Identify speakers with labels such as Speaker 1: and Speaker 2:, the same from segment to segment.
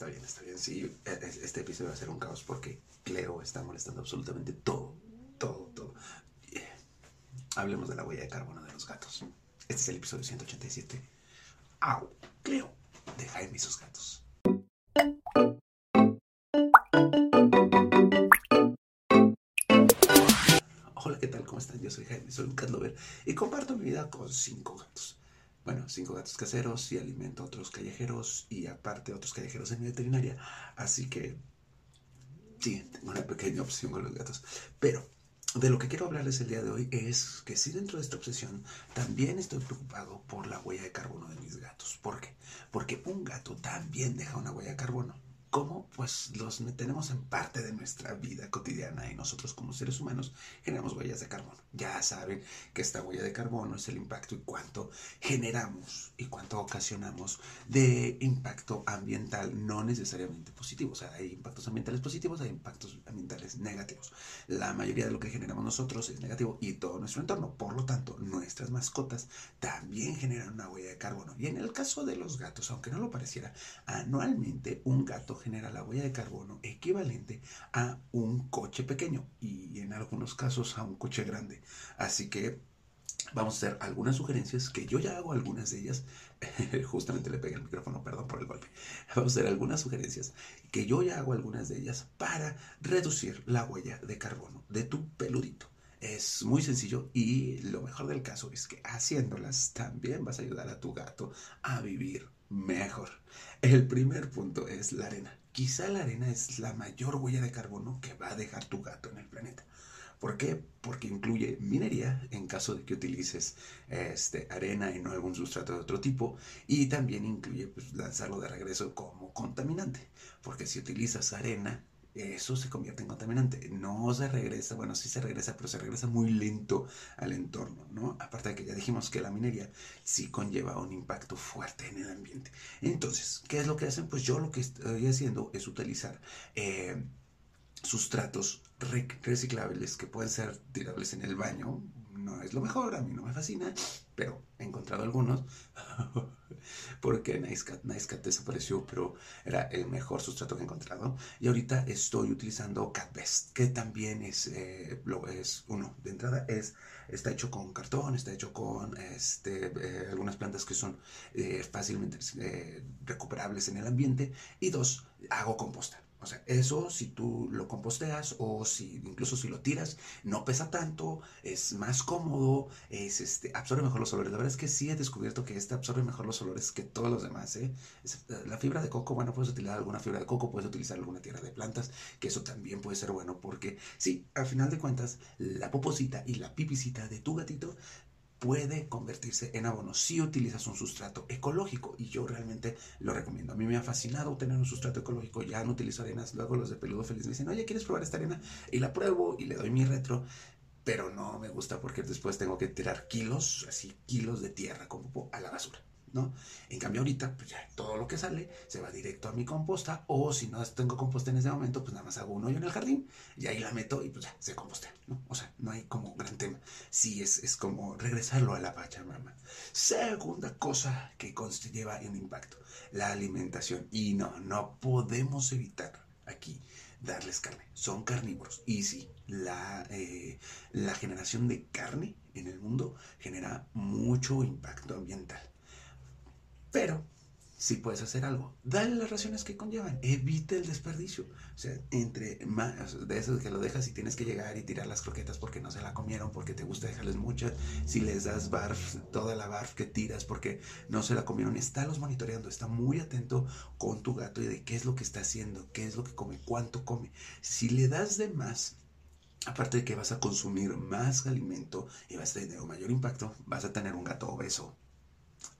Speaker 1: está bien, está bien. Sí, e- este episodio va a ser un caos porque Cleo está molestando absolutamente todo, todo, todo. Eh, Hablemos de la huella de carbono de los gatos. Este es el episodio 187. ¡Au! Cleo, de Jaime y sus gatos. Hola, ¿qué tal? ¿Cómo están? Yo soy Jaime, soy un cat lover y comparto mi vida con cinco gatos. Bueno, cinco gatos caseros y alimento a otros callejeros y aparte otros callejeros en mi veterinaria. Así que, sí, tengo una pequeña obsesión con los gatos. Pero de lo que quiero hablarles el día de hoy es que sí dentro de esta obsesión también estoy preocupado por la huella de carbono de mis gatos. ¿Por qué? Porque un gato también deja una huella de carbono. ¿Cómo? Pues los tenemos en parte de nuestra vida cotidiana y nosotros como seres humanos generamos huellas de carbono. Ya saben que esta huella de carbono es el impacto y cuánto generamos y cuánto ocasionamos de impacto ambiental, no necesariamente positivo. O sea, hay impactos ambientales positivos, hay impactos ambientales negativos. La mayoría de lo que generamos nosotros es negativo y todo nuestro entorno. Por lo tanto, nuestras mascotas también generan una huella de carbono. Y en el caso de los gatos, aunque no lo pareciera, anualmente un gato genera la huella de carbono equivalente a un coche pequeño y en algunos casos a un coche grande. Así que vamos a hacer algunas sugerencias que yo ya hago algunas de ellas. Justamente le pegué el micrófono, perdón por el golpe. Vamos a hacer algunas sugerencias que yo ya hago algunas de ellas para reducir la huella de carbono de tu peludito. Es muy sencillo y lo mejor del caso es que haciéndolas también vas a ayudar a tu gato a vivir mejor. El primer punto es la arena. Quizá la arena es la mayor huella de carbono que va a dejar tu gato en el planeta. ¿Por qué? Porque incluye minería en caso de que utilices este, arena y no algún sustrato de otro tipo. Y también incluye pues, lanzarlo de regreso como contaminante. Porque si utilizas arena, eso se convierte en contaminante. No se regresa, bueno, sí se regresa, pero se regresa muy lento al entorno, ¿no? Aparte de que ya dijimos que la minería sí conlleva un impacto fuerte en el ambiente. Entonces, ¿qué es lo que hacen? Pues yo lo que estoy haciendo es utilizar eh, sustratos reciclables que pueden ser tirables en el baño. No es lo mejor, a mí no me fascina, pero he encontrado algunos. porque NiceCat, NiceCat desapareció, pero era el mejor sustrato que he encontrado. Y ahorita estoy utilizando CatBest, que también es, eh, es uno, de entrada es, está hecho con cartón, está hecho con este, eh, algunas plantas que son eh, fácilmente eh, recuperables en el ambiente. Y dos, hago composta. O sea, eso si tú lo composteas o si incluso si lo tiras, no pesa tanto, es más cómodo, es este, absorbe mejor los olores. La verdad es que sí he descubierto que este absorbe mejor los olores que todos los demás. ¿eh? Es, la fibra de coco, bueno, puedes utilizar alguna fibra de coco, puedes utilizar alguna tierra de plantas, que eso también puede ser bueno porque sí, al final de cuentas, la poposita y la pipicita de tu gatito puede convertirse en abono si utilizas un sustrato ecológico y yo realmente lo recomiendo. A mí me ha fascinado tener un sustrato ecológico, ya no utilizo arenas, luego los de peludo feliz me dicen, oye, ¿quieres probar esta arena? Y la pruebo y le doy mi retro, pero no me gusta porque después tengo que tirar kilos, así kilos de tierra como a la basura. ¿No? En cambio ahorita, pues ya todo lo que sale se va directo a mi composta o si no tengo composta en ese momento, pues nada más hago un hoyo en el jardín y ahí la meto y pues ya se compostea, ¿no? O sea, no hay como gran tema. Sí, es, es como regresarlo a la Pachamama. Segunda cosa que lleva un impacto, la alimentación. Y no, no podemos evitar aquí darles carne. Son carnívoros. Y sí, la, eh, la generación de carne en el mundo genera mucho impacto ambiental. Pero sí puedes hacer algo. Dale las raciones que conllevan. Evita el desperdicio. O sea, entre más de eso que lo dejas y tienes que llegar y tirar las croquetas porque no se la comieron, porque te gusta dejarles muchas. Si les das barf, toda la barf que tiras porque no se la comieron, estálos monitoreando. Está muy atento con tu gato y de qué es lo que está haciendo, qué es lo que come, cuánto come. Si le das de más, aparte de que vas a consumir más alimento y vas a tener un mayor impacto, vas a tener un gato obeso.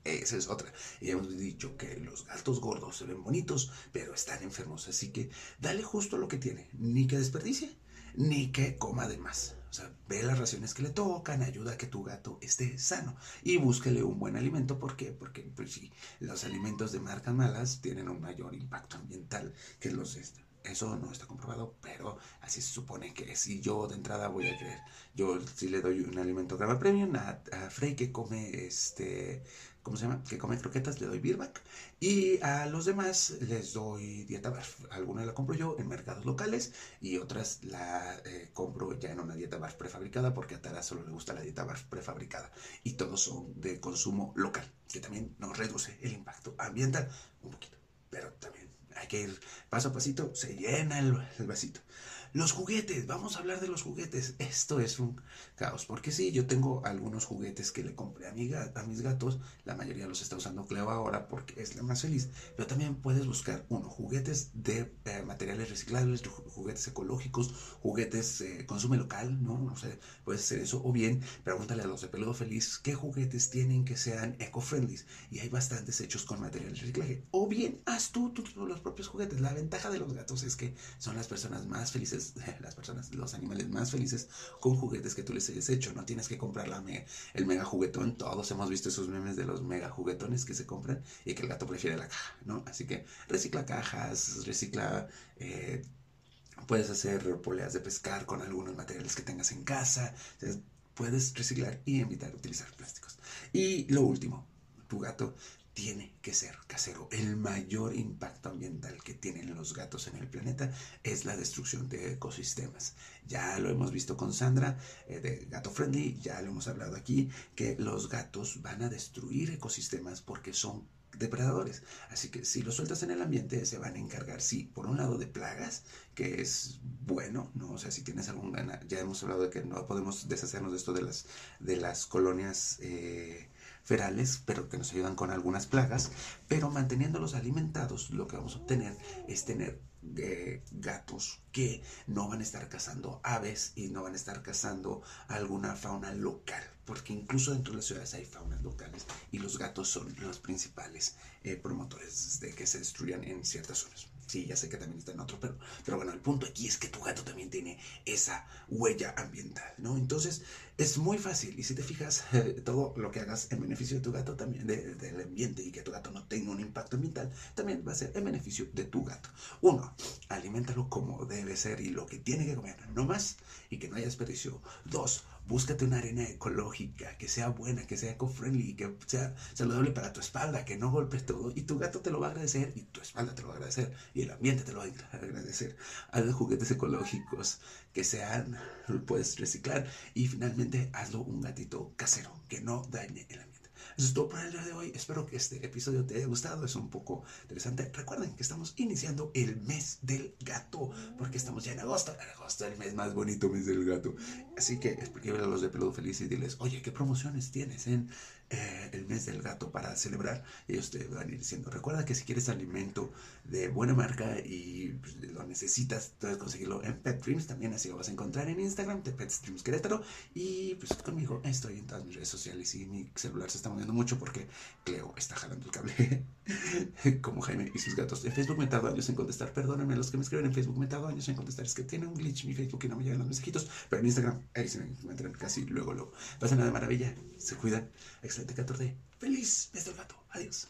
Speaker 1: Esa es otra. Y hemos dicho que los gatos gordos se ven bonitos, pero están enfermos. Así que dale justo lo que tiene. Ni que desperdicie, ni que coma de más. O sea, ve las raciones que le tocan, ayuda a que tu gato esté sano. Y búsquele un buen alimento. ¿Por qué? Porque pues, sí, los alimentos de marcas malas tienen un mayor impacto ambiental que los de Eso no está comprobado, pero así se supone que si yo de entrada voy a creer. Yo si le doy un alimento grama premium a, a Frey que come este ¿cómo se llama? Que come croquetas, le doy Birback. Y a los demás les doy dieta barf. Algunas la compro yo en mercados locales y otras la eh, compro ya en una dieta barf prefabricada porque a Tara solo le gusta la dieta barf prefabricada. Y todos son de consumo local, que también nos reduce el impacto ambiental un poquito. Pero también hay que ir paso a pasito, se llena el, vasito. Los juguetes, vamos a hablar de los juguetes. Esto es un caos, porque sí, yo tengo algunos juguetes que le compré a, mi a mis gatos, la mayoría los está usando Cleo ahora porque es la más feliz, pero también puedes buscar, uno, juguetes de eh, materiales reciclables, juguetes ecológicos, juguetes eh, consume local, ¿no? No sé, puedes hacer eso, o bien pregúntale a los de peludo feliz qué juguetes tienen que sean eco-friendly, y hay bastantes hechos con materiales de reciclaje, o bien haz tú, tú los propios juguetes. La ventaja de los gatos es que son las personas más felices las personas, los animales más felices con juguetes que tú les hayas hecho. No tienes que comprar la el mega juguetón. Todos hemos visto esos memes de los mega juguetones que se compran y que el gato prefiere la caja, ¿no? Así que recicla cajas, recicla... Eh, puedes hacer poleas de pescar con algunos materiales que tengas en casa. puedes reciclar y evitar utilizar plásticos. Y lo último, tu gato tiene que ser casero. El mayor impacto ambiental que tienen los gatos en el planeta es la destrucción de ecosistemas. Ya lo hemos visto con Sandra eh, de Gato Friendly, ya lo hemos hablado aquí, que los gatos van a destruir ecosistemas porque son depredadores. Así que si los sueltas en el ambiente, se van a encargar, sí, por un lado de plagas, que es bueno, ¿no? O sea, si tienes algún gana, ya hemos hablado de que no podemos deshacernos de esto de las, de las colonias. Eh, ferales, pero que nos ayudan con algunas plagas, pero manteniéndolos alimentados, lo que vamos a obtener es tener eh, gatos que no van a estar cazando aves y no van a estar cazando alguna fauna local, porque incluso dentro de las ciudades hay faunas locales y los gatos son los principales eh, promotores de que se destruyan en ciertas zonas. Sí, ya sé que también está en otro, pero, pero bueno, el punto aquí es que tu gato también tiene esa huella ambiental, ¿no? Entonces, es muy fácil y si te fijas, todo lo que hagas en beneficio de tu gato también, del ambiente y que tu gato no tenga un impacto ambiental, también va a ser en beneficio de tu gato. Uno, aliméntalo como debe ser y lo que tiene que comer, no más, y que no haya desperdicio. Dos, búscate una arena ecológica, que sea buena, que sea eco-friendly, que sea saludable para tu espalda, que no golpes todo. Y tu gato te lo va a agradecer, y tu espalda te lo va a agradecer, y el ambiente te lo va a agradecer. Haz juguetes ecológicos que sean, puedes reciclar. Y finalmente, hazlo un gatito casero, que no dañe el ambiente. Eso es todo por el día de hoy. Espero que este episodio te haya gustado. Es un poco interesante. Recuerden que estamos iniciando el mes del gato. Porque estamos ya en agosto. En agosto, el mes más bonito, mes del gato. Así que escríbele a los de Peludo Feliz y diles, oye, ¿qué promociones tienes en eh, el mes del gato para celebrar? Ellos te van a ir diciendo. Recuerda que si quieres alimento de buena marca y pues, lo necesitas, puedes conseguirlo en Pet Dreams. También así lo vas a encontrar en Instagram de Pet Dreams Querétaro. Y pues conmigo estoy en todas mis redes sociales y mi celular se está moviendo mucho porque Cleo está jalando el cable como Jaime y sus gatos. En Facebook me tardo años en contestar. Perdónenme los que me escriben en Facebook, me tardo años en contestar. Es que tiene un glitch mi Facebook y no me llegan los mensajitos. Pero en Instagram, ahí se me encuentran casi luego, luego. Pasan nada maravilla. Se cuidan. Excelente 14. Feliz mes del. Adiós.